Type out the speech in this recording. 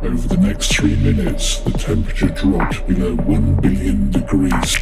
Over the next three minutes, the temperature dropped below 1 billion degrees.